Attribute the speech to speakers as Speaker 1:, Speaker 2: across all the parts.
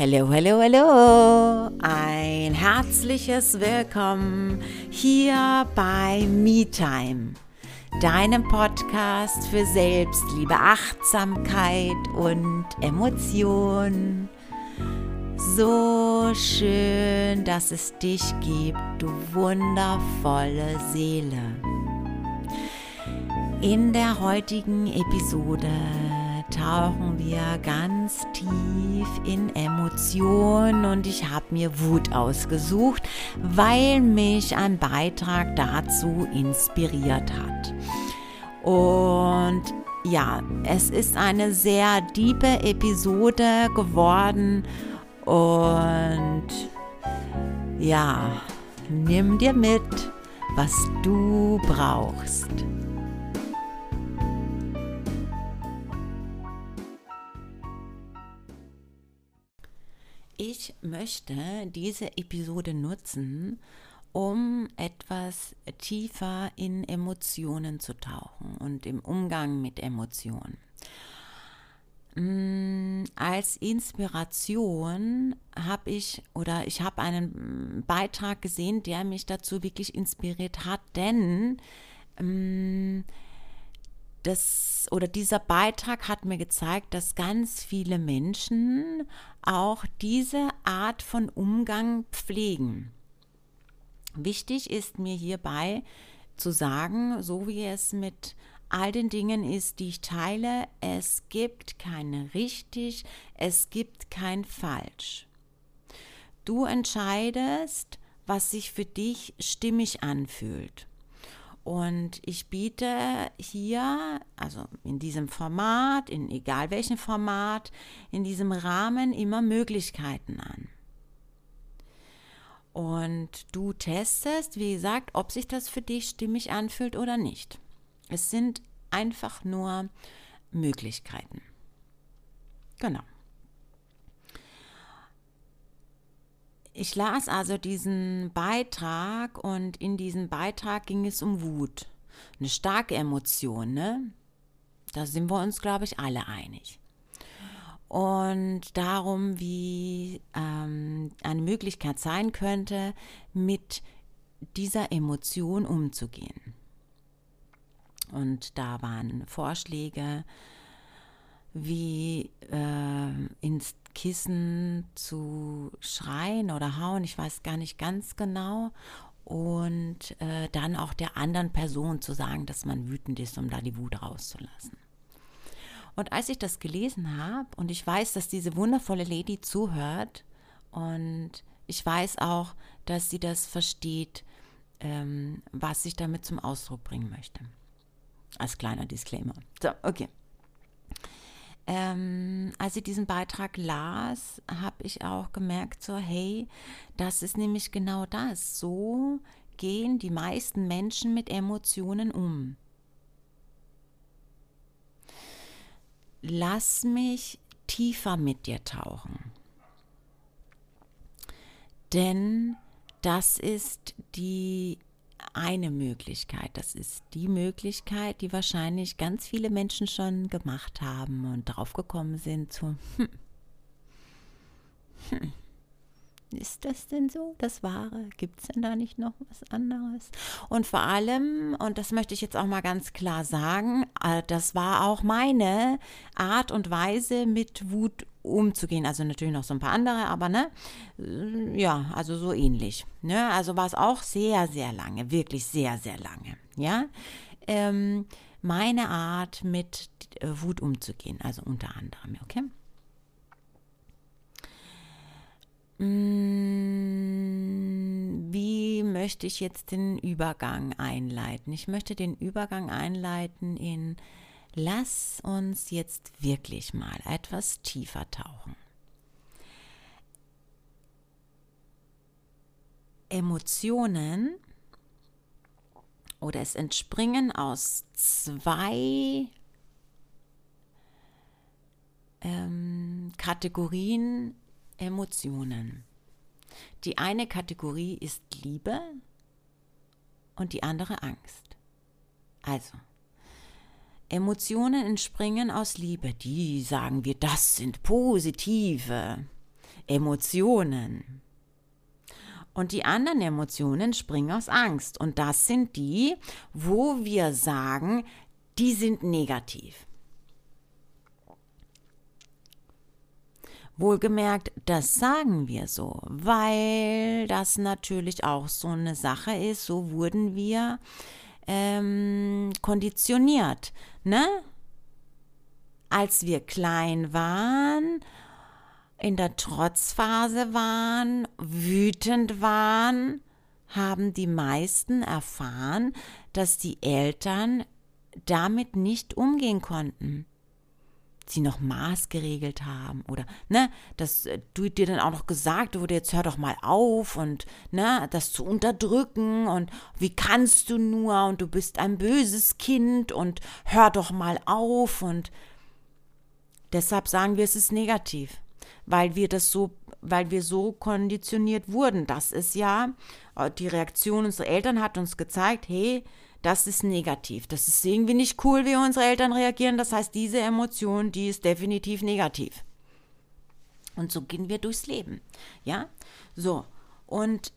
Speaker 1: Hallo, hallo, hallo! Ein herzliches Willkommen hier bei MeTime, deinem Podcast für Selbstliebe, Achtsamkeit und Emotion. So schön, dass es dich gibt, du wundervolle Seele. In der heutigen Episode tauchen wir ganz tief in Emotionen und ich habe mir Wut ausgesucht, weil mich ein Beitrag dazu inspiriert hat. Und ja, es ist eine sehr diepe Episode geworden und ja, nimm dir mit, was du brauchst. Ich möchte diese Episode nutzen, um etwas tiefer in Emotionen zu tauchen und im Umgang mit Emotionen. Mm, als Inspiration habe ich oder ich habe einen Beitrag gesehen, der mich dazu wirklich inspiriert hat, denn ähm, das oder dieser Beitrag hat mir gezeigt, dass ganz viele Menschen auch diese Art von Umgang pflegen. Wichtig ist mir hierbei zu sagen, so wie es mit all den Dingen ist, die ich teile, es gibt kein richtig, es gibt kein falsch. Du entscheidest, was sich für dich stimmig anfühlt. Und ich biete hier, also in diesem Format, in egal welchem Format, in diesem Rahmen immer Möglichkeiten an. Und du testest, wie gesagt, ob sich das für dich stimmig anfühlt oder nicht. Es sind einfach nur Möglichkeiten. Genau. Ich las also diesen Beitrag und in diesem Beitrag ging es um Wut. Eine starke Emotion, ne? Da sind wir uns, glaube ich, alle einig. Und darum, wie ähm, eine Möglichkeit sein könnte, mit dieser Emotion umzugehen. Und da waren Vorschläge, wie äh, ins Kissen zu schreien oder hauen, ich weiß gar nicht ganz genau. Und äh, dann auch der anderen Person zu sagen, dass man wütend ist, um da die Wut rauszulassen. Und als ich das gelesen habe und ich weiß, dass diese wundervolle Lady zuhört und ich weiß auch, dass sie das versteht, ähm, was ich damit zum Ausdruck bringen möchte. Als kleiner Disclaimer. So, okay. Ähm, als ich diesen Beitrag las, habe ich auch gemerkt, so, hey, das ist nämlich genau das. So gehen die meisten Menschen mit Emotionen um. Lass mich tiefer mit dir tauchen. Denn das ist die eine Möglichkeit. Das ist die Möglichkeit, die wahrscheinlich ganz viele Menschen schon gemacht haben und drauf gekommen sind zu, hm, ist das denn so, das Wahre? Gibt es denn da nicht noch was anderes? Und vor allem, und das möchte ich jetzt auch mal ganz klar sagen, äh, das war auch meine Art und Weise, mit Wut umzugehen. Also natürlich noch so ein paar andere, aber ne, äh, ja, also so ähnlich. Ne? Also war es auch sehr, sehr lange, wirklich sehr, sehr lange. Ja, ähm, meine Art mit äh, Wut umzugehen, also unter anderem, okay? Wie möchte ich jetzt den Übergang einleiten? Ich möchte den Übergang einleiten in Lass uns jetzt wirklich mal etwas tiefer tauchen. Emotionen oder es entspringen aus zwei ähm, Kategorien Emotionen. Die eine Kategorie ist Liebe und die andere Angst. Also, Emotionen entspringen aus Liebe. Die sagen wir, das sind positive Emotionen. Und die anderen Emotionen springen aus Angst. Und das sind die, wo wir sagen, die sind negativ. Wohlgemerkt, das sagen wir so, weil das natürlich auch so eine Sache ist, so wurden wir ähm, konditioniert. Ne? Als wir klein waren, in der Trotzphase waren, wütend waren, haben die meisten erfahren, dass die Eltern damit nicht umgehen konnten sie noch maßgeregelt haben oder ne, dass äh, du dir dann auch noch gesagt wurde, jetzt hör doch mal auf und ne, das zu unterdrücken und wie kannst du nur und du bist ein böses Kind und hör doch mal auf und deshalb sagen wir, es ist negativ, weil wir das so weil wir so konditioniert wurden. Das ist ja äh, die Reaktion unserer Eltern hat uns gezeigt, hey, das ist negativ. Das ist irgendwie nicht cool, wie unsere Eltern reagieren. Das heißt, diese Emotion, die ist definitiv negativ. Und so gehen wir durchs Leben. Ja? So. Und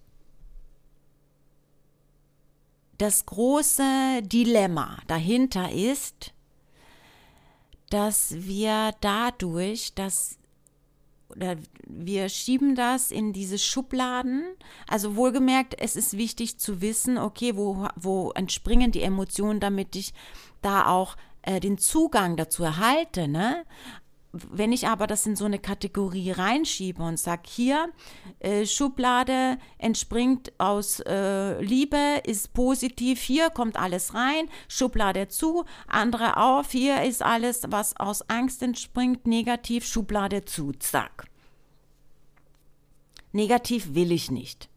Speaker 1: das große Dilemma dahinter ist, dass wir dadurch, dass oder wir schieben das in diese Schubladen. Also wohlgemerkt, es ist wichtig zu wissen, okay, wo, wo entspringen die Emotionen, damit ich da auch äh, den Zugang dazu erhalte. Ne? Wenn ich aber das in so eine Kategorie reinschiebe und sage, hier, äh, Schublade entspringt aus äh, Liebe, ist positiv, hier kommt alles rein, Schublade zu, andere auf, hier ist alles, was aus Angst entspringt, negativ, Schublade zu, zack. Negativ will ich nicht.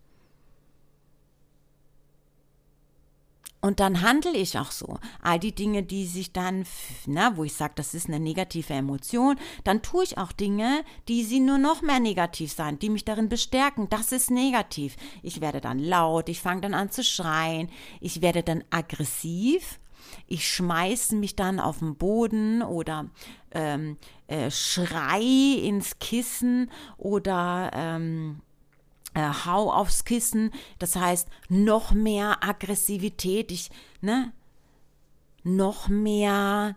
Speaker 1: Und dann handle ich auch so. All die Dinge, die sich dann, na, wo ich sage, das ist eine negative Emotion, dann tue ich auch Dinge, die sie nur noch mehr negativ sein, die mich darin bestärken. Das ist negativ. Ich werde dann laut, ich fange dann an zu schreien, ich werde dann aggressiv, ich schmeiße mich dann auf den Boden oder ähm, äh, schrei ins Kissen oder ähm, äh, hau aufs Kissen, das heißt noch mehr Aggressivität, ich, ne, noch mehr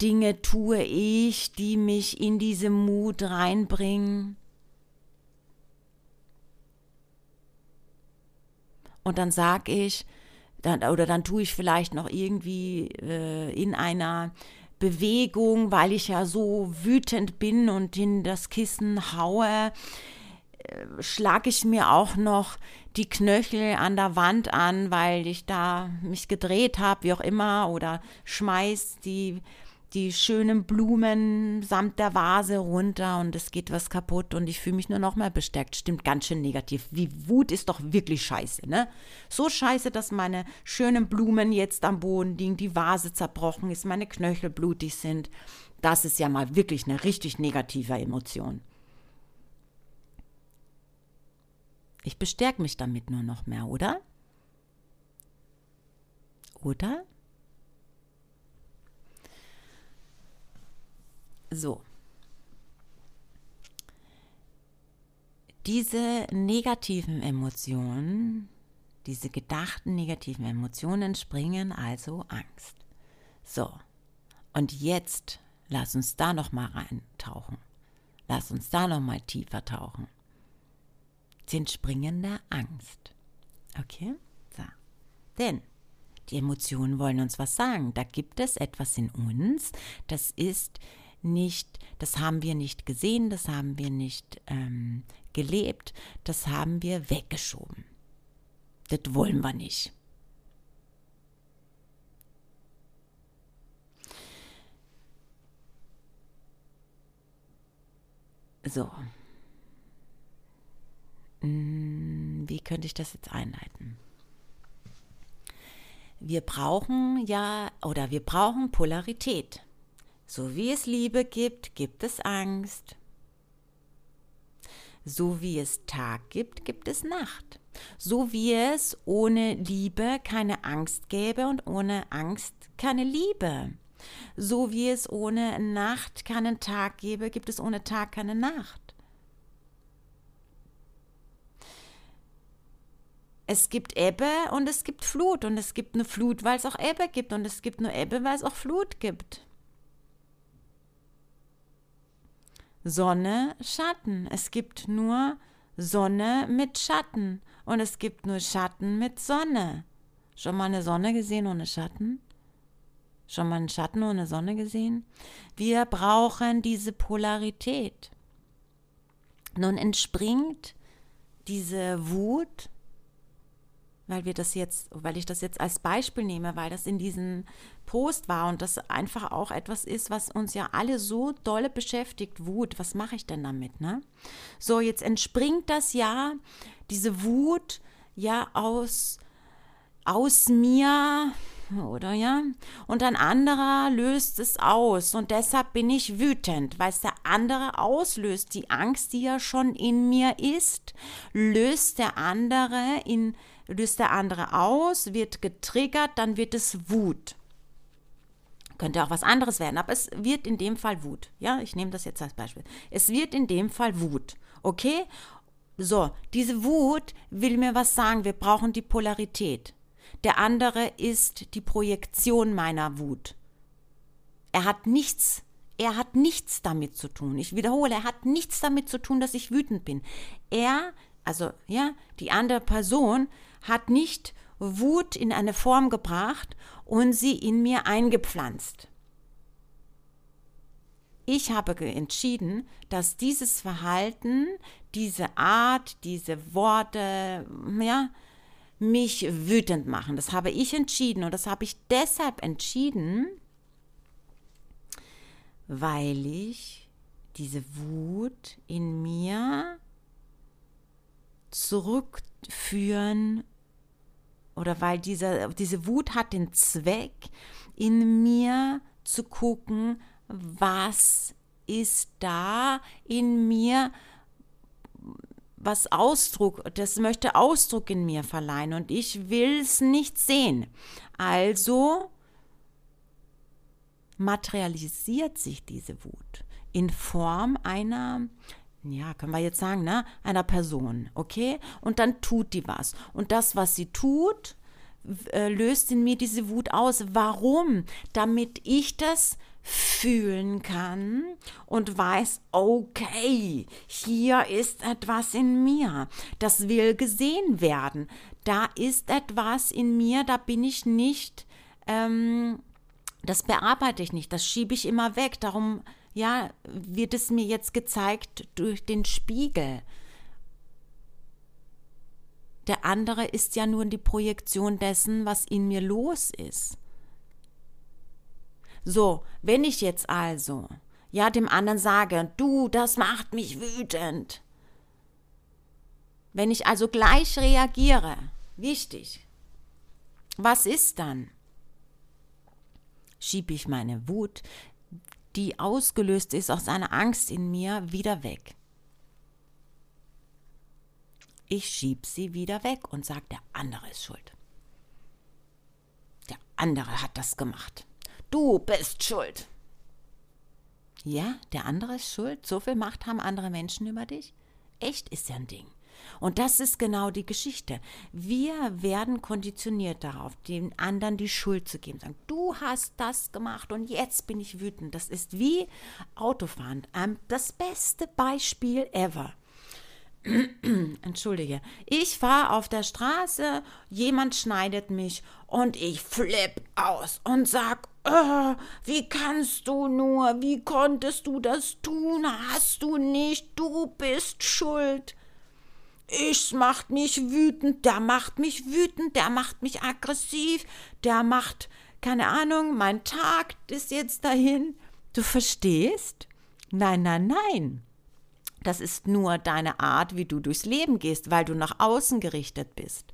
Speaker 1: Dinge tue ich, die mich in diese Mut reinbringen. Und dann sag ich, dann, oder dann tue ich vielleicht noch irgendwie äh, in einer Bewegung, weil ich ja so wütend bin und in das Kissen haue, schlage ich mir auch noch die Knöchel an der Wand an, weil ich da mich gedreht habe, wie auch immer, oder schmeiß die, die schönen Blumen samt der Vase runter und es geht was kaputt und ich fühle mich nur noch mehr bestärkt. Stimmt ganz schön negativ. Wie Wut ist doch wirklich scheiße, ne? So scheiße, dass meine schönen Blumen jetzt am Boden liegen, die Vase zerbrochen ist, meine Knöchel blutig sind. Das ist ja mal wirklich eine richtig negative Emotion. Ich bestärke mich damit nur noch mehr, oder? Oder? So. Diese negativen Emotionen, diese gedachten negativen Emotionen springen also Angst. So. Und jetzt lass uns da noch mal reintauchen. Lass uns da noch mal tiefer tauchen sind springender Angst. Okay? So. Denn die Emotionen wollen uns was sagen. Da gibt es etwas in uns, das ist nicht, das haben wir nicht gesehen, das haben wir nicht ähm, gelebt, das haben wir weggeschoben. Das wollen wir nicht. So, wie könnte ich das jetzt einleiten? Wir brauchen ja oder wir brauchen Polarität. So wie es Liebe gibt, gibt es Angst. So wie es Tag gibt, gibt es Nacht. So wie es ohne Liebe keine Angst gäbe und ohne Angst keine Liebe. So wie es ohne Nacht keinen Tag gäbe, gibt es ohne Tag keine Nacht. Es gibt Ebbe und es gibt Flut und es gibt eine Flut, weil es auch Ebbe gibt und es gibt nur Ebbe, weil es auch Flut gibt. Sonne, Schatten. Es gibt nur Sonne mit Schatten und es gibt nur Schatten mit Sonne. Schon mal eine Sonne gesehen ohne Schatten? Schon mal einen Schatten ohne Sonne gesehen? Wir brauchen diese Polarität. Nun entspringt diese Wut weil wir das jetzt, weil ich das jetzt als Beispiel nehme, weil das in diesem Post war und das einfach auch etwas ist, was uns ja alle so dolle beschäftigt. Wut, was mache ich denn damit, ne? So, jetzt entspringt das ja, diese Wut, ja, aus, aus mir, oder ja? Und ein anderer löst es aus und deshalb bin ich wütend, weil es der andere auslöst. Die Angst, die ja schon in mir ist, löst der andere in löst der andere aus, wird getriggert, dann wird es Wut. Könnte auch was anderes werden, aber es wird in dem Fall Wut. Ja, ich nehme das jetzt als Beispiel. Es wird in dem Fall Wut. Okay? So, diese Wut will mir was sagen. Wir brauchen die Polarität. Der andere ist die Projektion meiner Wut. Er hat nichts, er hat nichts damit zu tun. Ich wiederhole, er hat nichts damit zu tun, dass ich wütend bin. Er, also ja, die andere Person hat nicht Wut in eine Form gebracht und sie in mir eingepflanzt. Ich habe entschieden, dass dieses Verhalten, diese Art, diese Worte, ja, mich wütend machen. Das habe ich entschieden und das habe ich deshalb entschieden, weil ich diese Wut in mir zurückführen oder weil diese, diese Wut hat den Zweck, in mir zu gucken, was ist da in mir, was Ausdruck, das möchte Ausdruck in mir verleihen und ich will es nicht sehen. Also materialisiert sich diese Wut in Form einer ja, können wir jetzt sagen, ne, einer Person, okay? Und dann tut die was. Und das, was sie tut, äh, löst in mir diese Wut aus. Warum? Damit ich das fühlen kann und weiß, okay, hier ist etwas in mir, das will gesehen werden. Da ist etwas in mir, da bin ich nicht, ähm, das bearbeite ich nicht, das schiebe ich immer weg. Darum ja, wird es mir jetzt gezeigt durch den Spiegel. Der andere ist ja nur die Projektion dessen, was in mir los ist. So, wenn ich jetzt also, ja, dem anderen sage, du, das macht mich wütend. Wenn ich also gleich reagiere, wichtig, was ist dann? Schiebe ich meine Wut, die ausgelöst ist aus einer Angst in mir, wieder weg. Ich schieb sie wieder weg und sage, der andere ist schuld. Der andere hat das gemacht. Du bist schuld. Ja, der andere ist schuld. So viel Macht haben andere Menschen über dich. Echt ist ja ein Ding. Und das ist genau die Geschichte. Wir werden konditioniert darauf, den anderen die Schuld zu geben. Sagen, du hast das gemacht und jetzt bin ich wütend. Das ist wie Autofahren. Das beste Beispiel ever. Entschuldige. Ich fahre auf der Straße, jemand schneidet mich und ich flipp aus und sag, oh, wie kannst du nur, wie konntest du das tun? Hast du nicht, du bist schuld. Ich macht mich wütend, der macht mich wütend, der macht mich aggressiv, der macht, keine Ahnung, mein Tag ist jetzt dahin. Du verstehst? Nein, nein, nein. Das ist nur deine Art, wie du durchs Leben gehst, weil du nach außen gerichtet bist.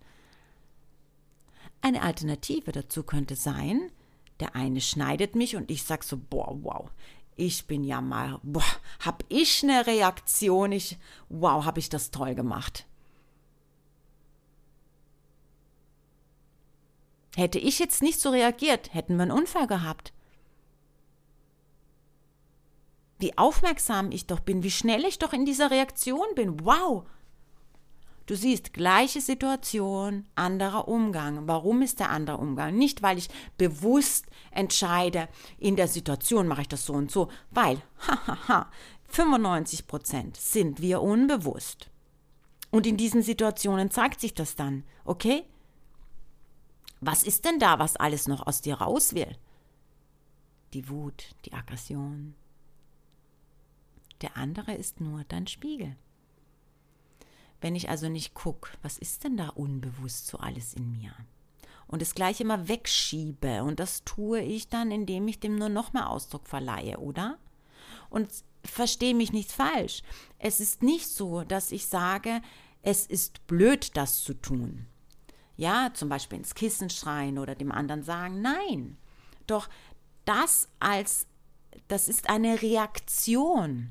Speaker 1: Eine Alternative dazu könnte sein, der eine schneidet mich und ich sag so, boah, wow, ich bin ja mal, boah, hab ich eine Reaktion, ich, wow, hab ich das toll gemacht. Hätte ich jetzt nicht so reagiert, hätten wir einen Unfall gehabt. Wie aufmerksam ich doch bin, wie schnell ich doch in dieser Reaktion bin. Wow! Du siehst, gleiche Situation, anderer Umgang. Warum ist der andere Umgang? Nicht, weil ich bewusst entscheide, in der Situation mache ich das so und so, weil, hahaha, 95 Prozent sind wir unbewusst. Und in diesen Situationen zeigt sich das dann, okay? Was ist denn da, was alles noch aus dir raus will? Die Wut, die Aggression. Der andere ist nur dein Spiegel. Wenn ich also nicht gucke, was ist denn da unbewusst so alles in mir? Und es gleich immer wegschiebe. Und das tue ich dann, indem ich dem nur noch mehr Ausdruck verleihe, oder? Und verstehe mich nicht falsch. Es ist nicht so, dass ich sage, es ist blöd, das zu tun. Ja, zum Beispiel ins Kissen schreien oder dem anderen sagen, nein. Doch das als, das ist eine Reaktion.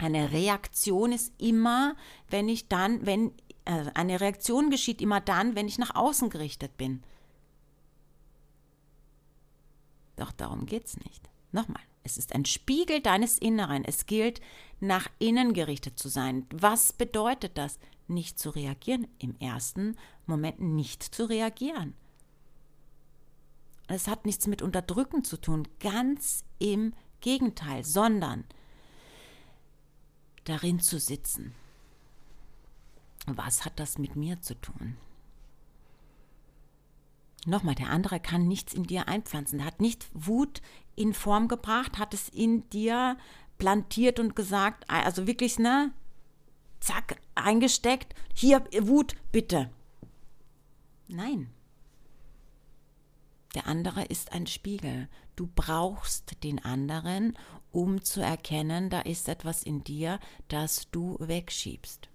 Speaker 1: Eine Reaktion ist immer, wenn ich dann, wenn, äh, eine Reaktion geschieht immer dann, wenn ich nach außen gerichtet bin. Doch darum geht es nicht. Nochmal, es ist ein Spiegel deines Inneren. Es gilt, nach innen gerichtet zu sein. Was bedeutet das? Nicht zu reagieren. Im ersten Moment nicht zu reagieren. Es hat nichts mit Unterdrücken zu tun, ganz im Gegenteil, sondern darin zu sitzen. Was hat das mit mir zu tun? Nochmal, der andere kann nichts in dir einpflanzen. Er hat nicht Wut in Form gebracht, hat es in dir plantiert und gesagt, also wirklich, ne? Zack, eingesteckt. Hier, Wut, bitte. Nein. Der andere ist ein Spiegel. Du brauchst den anderen, um zu erkennen, da ist etwas in dir, das du wegschiebst,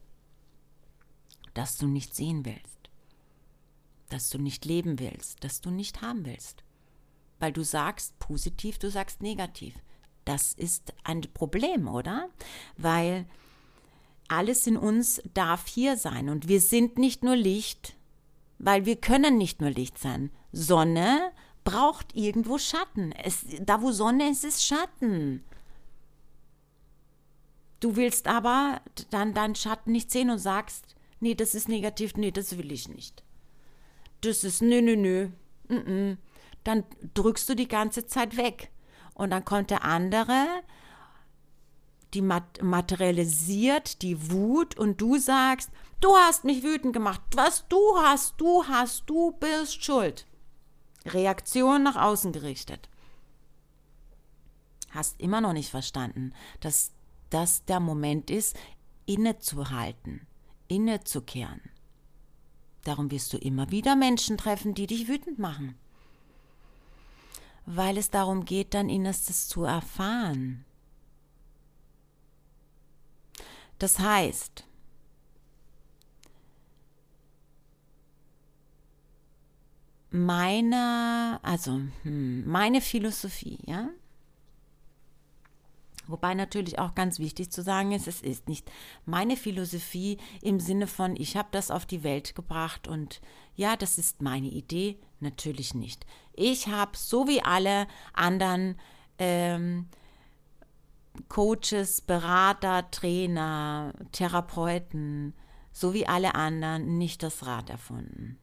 Speaker 1: das du nicht sehen willst, das du nicht leben willst, das du nicht haben willst. Weil du sagst positiv, du sagst negativ. Das ist ein Problem, oder? Weil alles in uns darf hier sein und wir sind nicht nur Licht, weil wir können nicht nur Licht sein. Sonne braucht irgendwo Schatten. Es, da, wo Sonne ist, ist Schatten. Du willst aber dann deinen Schatten nicht sehen und sagst, nee, das ist negativ, nee, das will ich nicht. Das ist nö, nö, nö. Mm -mm. Dann drückst du die ganze Zeit weg. Und dann kommt der andere, die materialisiert die Wut und du sagst, du hast mich wütend gemacht. Was du hast, du hast, du bist schuld. Reaktion nach außen gerichtet. Hast immer noch nicht verstanden, dass das der Moment ist, innezuhalten, innezukehren. Darum wirst du immer wieder Menschen treffen, die dich wütend machen. Weil es darum geht, dein Innerstes zu erfahren. Das heißt, meine, also hm, meine Philosophie, ja. Wobei natürlich auch ganz wichtig zu sagen ist, es ist nicht meine Philosophie im Sinne von, ich habe das auf die Welt gebracht und ja, das ist meine Idee, natürlich nicht. Ich habe so wie alle anderen ähm, Coaches, Berater, Trainer, Therapeuten, so wie alle anderen nicht das Rad erfunden.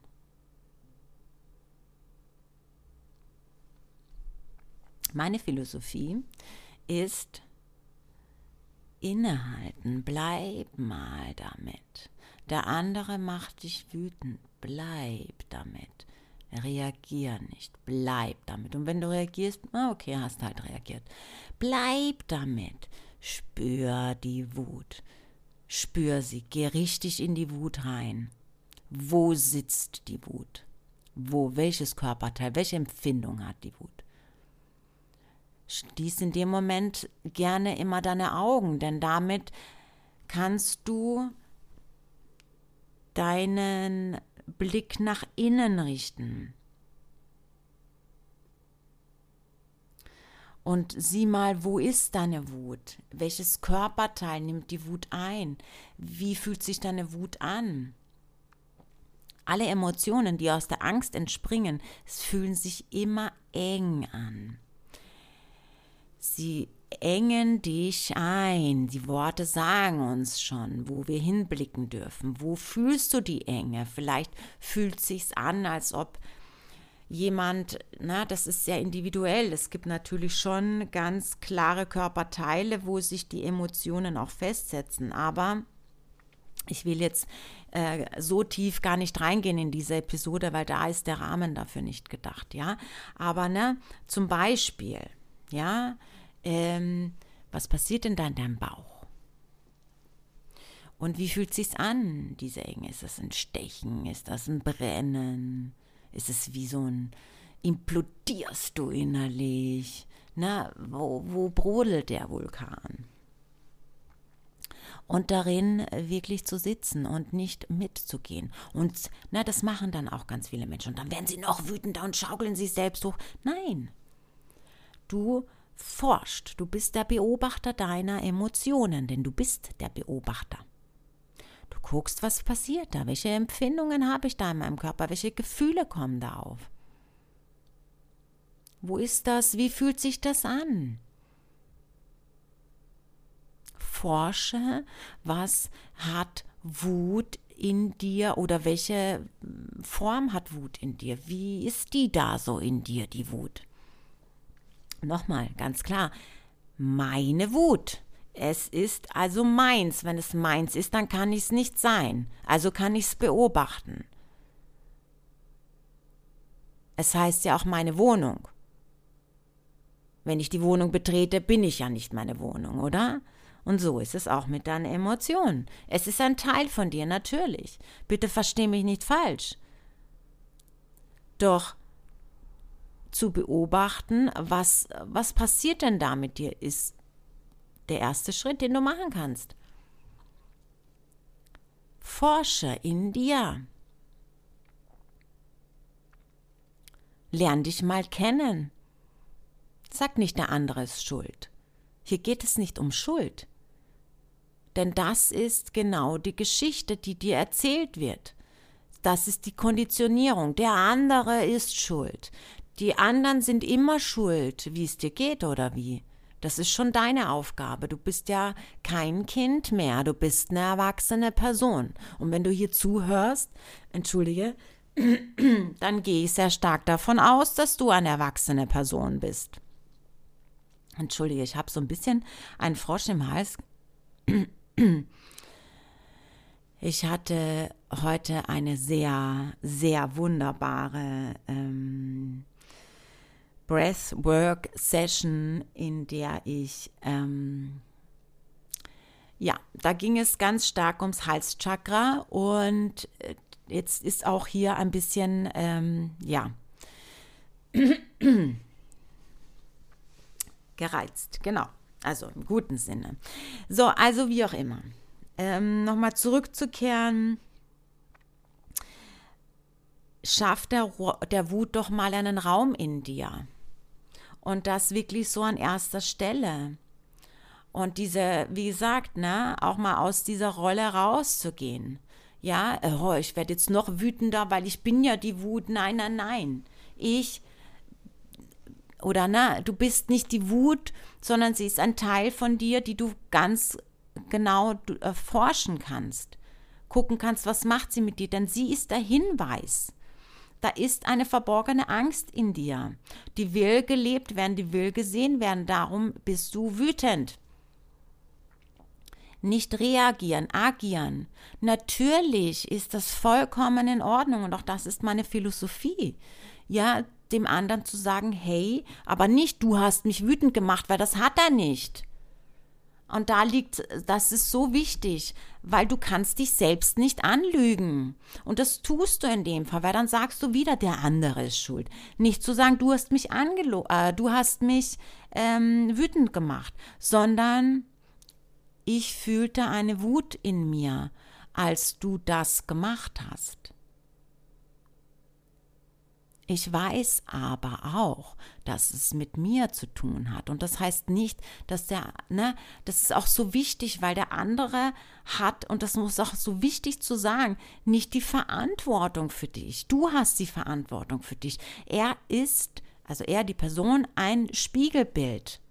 Speaker 1: Meine Philosophie ist innehalten, bleib mal damit. Der andere macht dich wütend, bleib damit. Reagier nicht, bleib damit. Und wenn du reagierst, okay, hast halt reagiert. Bleib damit. Spür die Wut. Spür sie. Geh richtig in die Wut rein. Wo sitzt die Wut? Wo, welches Körperteil, welche Empfindung hat die Wut? Schließ in dem Moment gerne immer deine Augen, denn damit kannst du deinen Blick nach innen richten. Und sieh mal, wo ist deine Wut? Welches Körperteil nimmt die Wut ein? Wie fühlt sich deine Wut an? Alle Emotionen, die aus der Angst entspringen, fühlen sich immer eng an. Sie engen dich ein. Die Worte sagen uns schon, wo wir hinblicken dürfen. Wo fühlst du die Enge? Vielleicht fühlt sich's an, als ob jemand, na, das ist sehr individuell. Es gibt natürlich schon ganz klare Körperteile, wo sich die Emotionen auch festsetzen. Aber ich will jetzt äh, so tief gar nicht reingehen in diese Episode, weil da ist der Rahmen dafür nicht gedacht, ja. Aber ne, zum Beispiel, ja, ähm, was passiert denn da in deinem Bauch? Und wie fühlt sich's an, diese Enge? Ist das ein Stechen? Ist das ein Brennen? Ist es wie so ein implodierst du innerlich? Na, wo, wo brodelt der Vulkan? und darin wirklich zu sitzen und nicht mitzugehen. Und na, das machen dann auch ganz viele Menschen. Und dann werden sie noch wütender und schaukeln sich selbst hoch. Nein, du forscht, du bist der Beobachter deiner Emotionen, denn du bist der Beobachter. Du guckst, was passiert da, welche Empfindungen habe ich da in meinem Körper, welche Gefühle kommen da auf. Wo ist das? Wie fühlt sich das an? forsche, was hat Wut in dir oder welche Form hat Wut in dir? Wie ist die da so in dir, die Wut? Nochmal, ganz klar, meine Wut. Es ist also meins. Wenn es meins ist, dann kann ich es nicht sein. Also kann ich es beobachten. Es heißt ja auch meine Wohnung. Wenn ich die Wohnung betrete, bin ich ja nicht meine Wohnung, oder? Und so ist es auch mit deinen Emotionen. Es ist ein Teil von dir, natürlich. Bitte versteh mich nicht falsch. Doch zu beobachten, was, was passiert denn da mit dir, ist der erste Schritt, den du machen kannst. Forsche in dir. Lern dich mal kennen. Sag nicht, der andere ist schuld. Hier geht es nicht um Schuld. Denn das ist genau die Geschichte, die dir erzählt wird. Das ist die Konditionierung. Der andere ist schuld. Die anderen sind immer schuld, wie es dir geht oder wie. Das ist schon deine Aufgabe. Du bist ja kein Kind mehr. Du bist eine erwachsene Person. Und wenn du hier zuhörst, entschuldige, dann gehe ich sehr stark davon aus, dass du eine erwachsene Person bist. Entschuldige, ich habe so ein bisschen einen Frosch im Hals. Ich hatte heute eine sehr, sehr wunderbare ähm, Breathwork Session, in der ich, ähm, ja, da ging es ganz stark ums Halschakra und äh, jetzt ist auch hier ein bisschen, ähm, ja, gereizt, genau. Also im guten Sinne. So, also wie auch immer. Ähm, Nochmal zurückzukehren. Schaff der, der Wut doch mal einen Raum in dir. Und das wirklich so an erster Stelle. Und diese, wie gesagt, ne, auch mal aus dieser Rolle rauszugehen. Ja, oh, ich werde jetzt noch wütender, weil ich bin ja die Wut. Nein, nein, nein. Ich oder na, du bist nicht die Wut, sondern sie ist ein Teil von dir, die du ganz genau äh, forschen kannst. Gucken kannst, was macht sie mit dir, denn sie ist der Hinweis. Da ist eine verborgene Angst in dir. Die will gelebt werden, die will gesehen werden. Darum bist du wütend. Nicht reagieren, agieren. Natürlich ist das vollkommen in Ordnung und auch das ist meine Philosophie. Ja, dem anderen zu sagen, hey, aber nicht du hast mich wütend gemacht, weil das hat er nicht. Und da liegt, das ist so wichtig, weil du kannst dich selbst nicht anlügen. Und das tust du in dem Fall, weil dann sagst du wieder, der andere ist schuld. Nicht zu sagen, du hast mich angelo äh, du hast mich ähm, wütend gemacht, sondern ich fühlte eine Wut in mir, als du das gemacht hast. Ich weiß aber auch, dass es mit mir zu tun hat. Und das heißt nicht, dass der, ne, das ist auch so wichtig, weil der andere hat, und das muss auch so wichtig zu sagen, nicht die Verantwortung für dich. Du hast die Verantwortung für dich. Er ist, also er, die Person, ein Spiegelbild.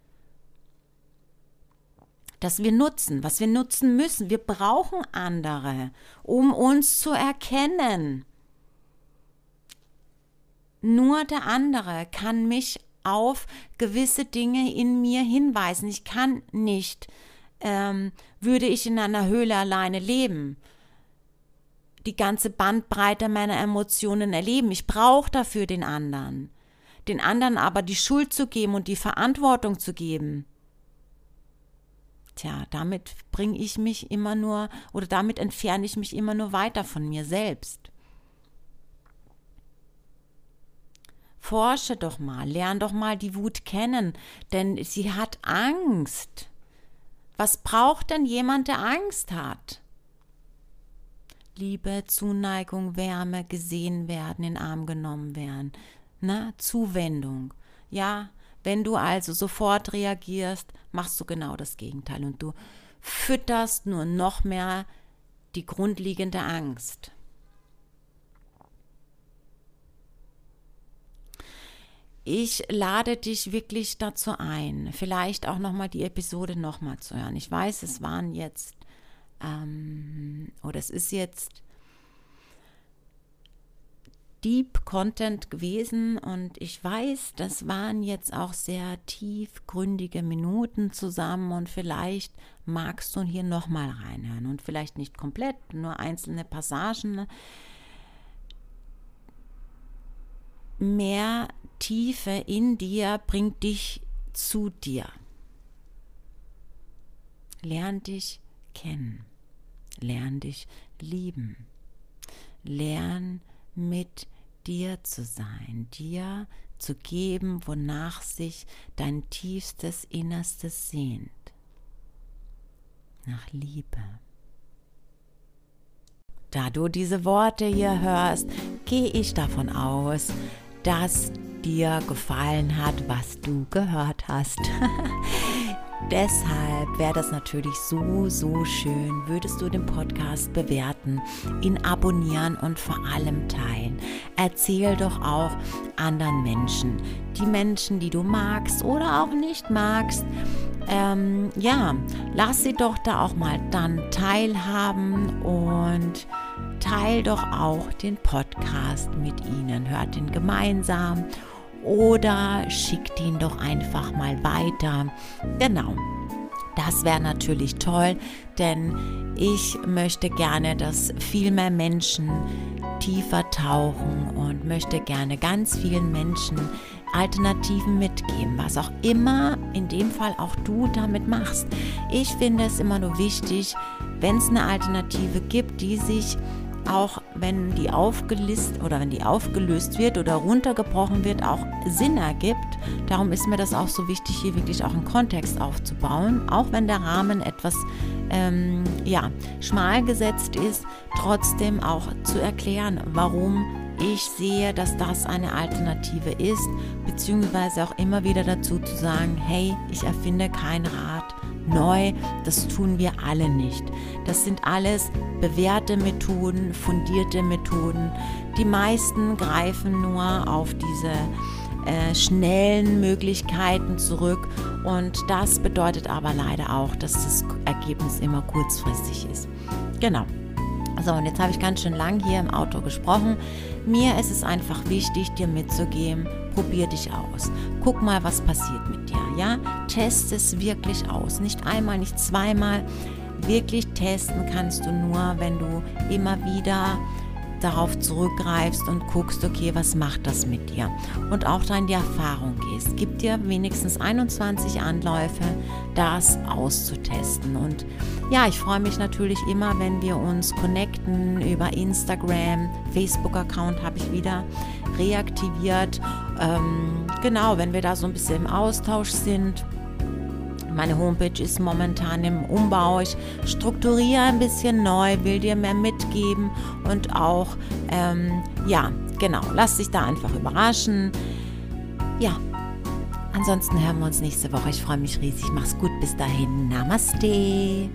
Speaker 1: das wir nutzen, was wir nutzen müssen. Wir brauchen andere, um uns zu erkennen. Nur der andere kann mich auf gewisse Dinge in mir hinweisen. Ich kann nicht, ähm, würde ich in einer Höhle alleine leben, die ganze Bandbreite meiner Emotionen erleben. Ich brauche dafür den anderen. Den anderen aber die Schuld zu geben und die Verantwortung zu geben. Tja, damit bringe ich mich immer nur oder damit entferne ich mich immer nur weiter von mir selbst. Forsche doch mal, lern doch mal die Wut kennen, denn sie hat Angst. Was braucht denn jemand, der Angst hat? Liebe, Zuneigung, Wärme, gesehen werden, in Arm genommen werden. Na, Zuwendung. Ja, wenn du also sofort reagierst, machst du genau das Gegenteil und du fütterst nur noch mehr die grundlegende Angst. Ich lade dich wirklich dazu ein, vielleicht auch nochmal die Episode nochmal zu hören. Ich weiß, es waren jetzt, ähm, oder es ist jetzt Deep Content gewesen und ich weiß, das waren jetzt auch sehr tiefgründige Minuten zusammen und vielleicht magst du hier nochmal reinhören und vielleicht nicht komplett, nur einzelne Passagen. Mehr Tiefe in dir bringt dich zu dir. Lern dich kennen. Lern dich lieben. Lern mit dir zu sein, dir zu geben, wonach sich dein tiefstes Innerstes sehnt. Nach Liebe. Da du diese Worte hier hörst, gehe ich davon aus, dass dir gefallen hat, was du gehört hast. Deshalb wäre das natürlich so, so schön, würdest du den Podcast bewerten, ihn abonnieren und vor allem teilen. Erzähl doch auch anderen Menschen, die Menschen, die du magst oder auch nicht magst. Ähm, ja, lass sie doch da auch mal dann teilhaben und teil doch auch den Podcast mit ihnen. Hört ihn gemeinsam oder schickt ihn doch einfach mal weiter. Genau. Das wäre natürlich toll, denn ich möchte gerne, dass viel mehr Menschen tiefer tauchen und möchte gerne ganz vielen Menschen Alternativen mitgeben, was auch immer in dem Fall auch du damit machst. Ich finde es immer nur wichtig, wenn es eine Alternative gibt, die sich auch wenn die aufgelistet oder wenn die aufgelöst wird oder runtergebrochen wird, auch Sinn ergibt. Darum ist mir das auch so wichtig, hier wirklich auch einen Kontext aufzubauen, auch wenn der Rahmen etwas ähm, ja, schmal gesetzt ist, trotzdem auch zu erklären, warum ich sehe, dass das eine Alternative ist, beziehungsweise auch immer wieder dazu zu sagen, hey, ich erfinde kein Rad neu, das tun wir alle nicht. Das sind alles bewährte Methoden, fundierte Methoden. Die meisten greifen nur auf diese äh, schnellen Möglichkeiten zurück und das bedeutet aber leider auch, dass das Ergebnis immer kurzfristig ist. Genau. So, und jetzt habe ich ganz schön lang hier im Auto gesprochen. Mir ist es einfach wichtig, dir mitzugeben, probier dich aus. Guck mal, was passiert mit dir, ja? Test es wirklich aus. Nicht einmal, nicht zweimal. Wirklich testen kannst du nur, wenn du immer wieder darauf zurückgreifst und guckst, okay, was macht das mit dir? Und auch da in die Erfahrung gehst. Gib dir wenigstens 21 Anläufe, das auszutesten. Und ja, ich freue mich natürlich immer, wenn wir uns connecten über Instagram, Facebook-Account habe ich wieder reaktiviert. Ähm, genau, wenn wir da so ein bisschen im Austausch sind. Meine Homepage ist momentan im Umbau. Ich strukturiere ein bisschen neu, will dir mehr mitgeben und auch, ähm, ja, genau, lass dich da einfach überraschen. Ja, ansonsten hören wir uns nächste Woche. Ich freue mich riesig. Mach's gut. Bis dahin. Namaste.